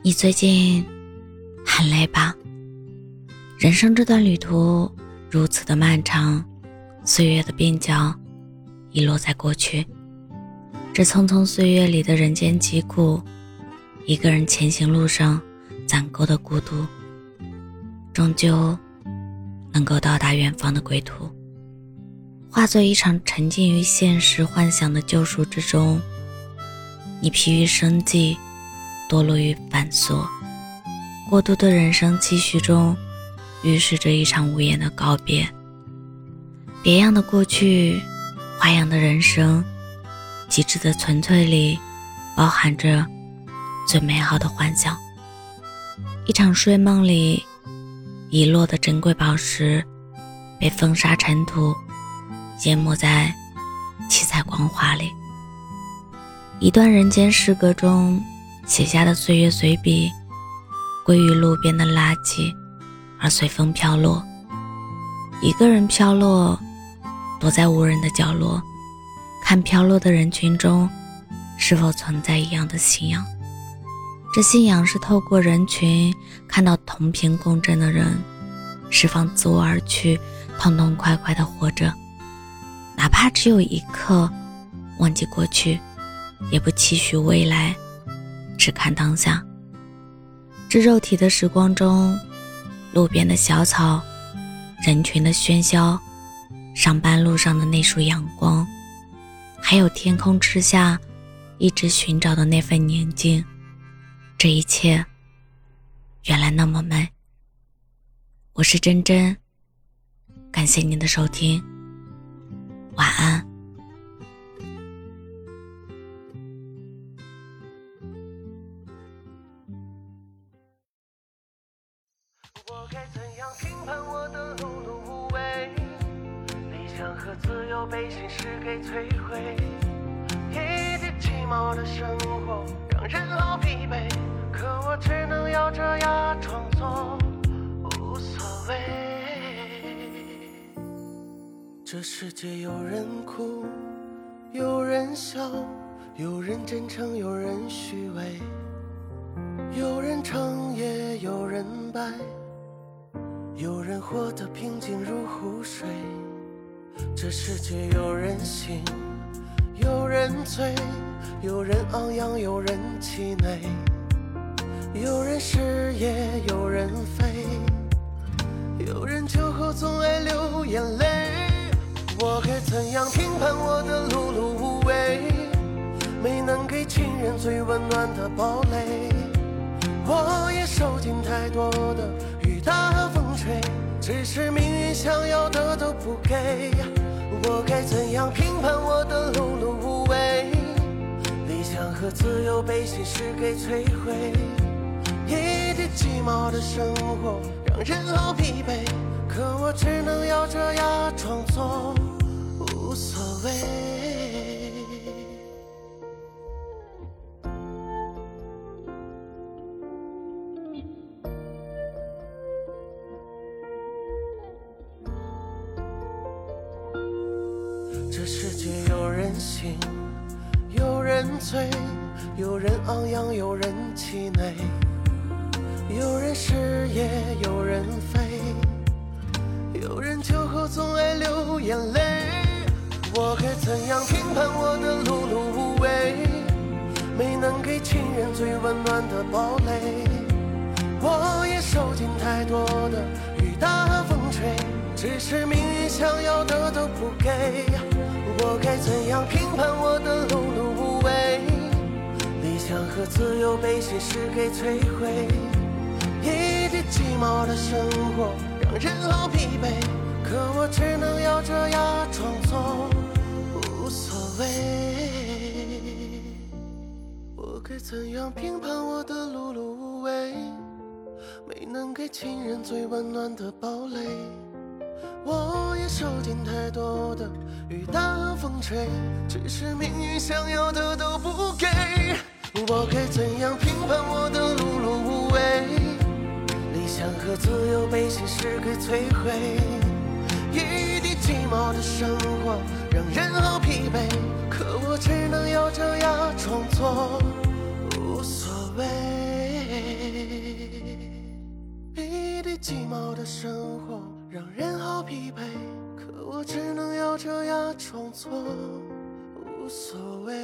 你最近很累吧？人生这段旅途如此的漫长，岁月的鬓角已落在过去。这匆匆岁月里的人间疾苦，一个人前行路上攒够的孤独，终究能够到达远方的归途。化作一场沉浸于现实幻想的救赎之中，你疲于生计，堕落于繁琐，过度的人生期许中，预示着一场无言的告别。别样的过去，花样的人生，极致的纯粹里，包含着最美好的幻想。一场睡梦里，遗落的珍贵宝石，被风沙尘土。淹没在七彩光华里，一段人间诗歌中写下的岁月随笔，归于路边的垃圾，而随风飘落。一个人飘落，躲在无人的角落，看飘落的人群中，是否存在一样的信仰？这信仰是透过人群看到同频共振的人，释放自我而去，痛痛快快的活着。哪怕只有一刻，忘记过去，也不期许未来，只看当下。这肉体的时光中，路边的小草，人群的喧嚣，上班路上的那束阳光，还有天空之下一直寻找的那份宁静，这一切，原来那么美。我是真真，感谢您的收听。晚安。该怎样评判我的碌碌无为？理想和自由被现实给摧毁。一地鸡毛的生活让人好疲惫，可我只能咬着牙装作无所谓。这世界有人哭，有人笑，有人真诚，有人虚伪，有人成也有人败，有人活得平静如湖水。这世界有人醒，有人醉，有人昂扬，有人气馁，有人失业，有人飞，有人酒后总爱流眼泪。我该怎样评判我的碌碌无为？没能给亲人最温暖的堡垒。我也受尽太多的雨打只是命运想要的都不给。我该怎样评判我的碌碌无为？理想和自由被现实给摧毁。一地鸡毛的生活让人好疲惫，可我只能咬着牙装作。无所谓。这世界有人醒，有人醉，有人昂扬，有人气馁，有人失业，有人飞，有人酒后总爱流眼泪。我该怎样评判我的碌碌无为？没能给亲人最温暖的堡垒。我也受尽太多的雨打风吹，只是命运想要的都不给。都被现实给摧毁。一地鸡毛的生活让人好疲惫，可我只能咬着牙装作。无所谓我该怎样评判我的碌碌无为？没能给亲人最温暖的堡垒。我也受尽太多的雨打风吹，只是命运想要的都不给。我该怎样评判我的碌碌无为？理想和自由被现实给摧毁。一地鸡毛的生活让人好疲惫可我只能咬着牙装作无所谓。一地鸡毛的生活让人好疲惫可我只能咬着牙装作无所谓。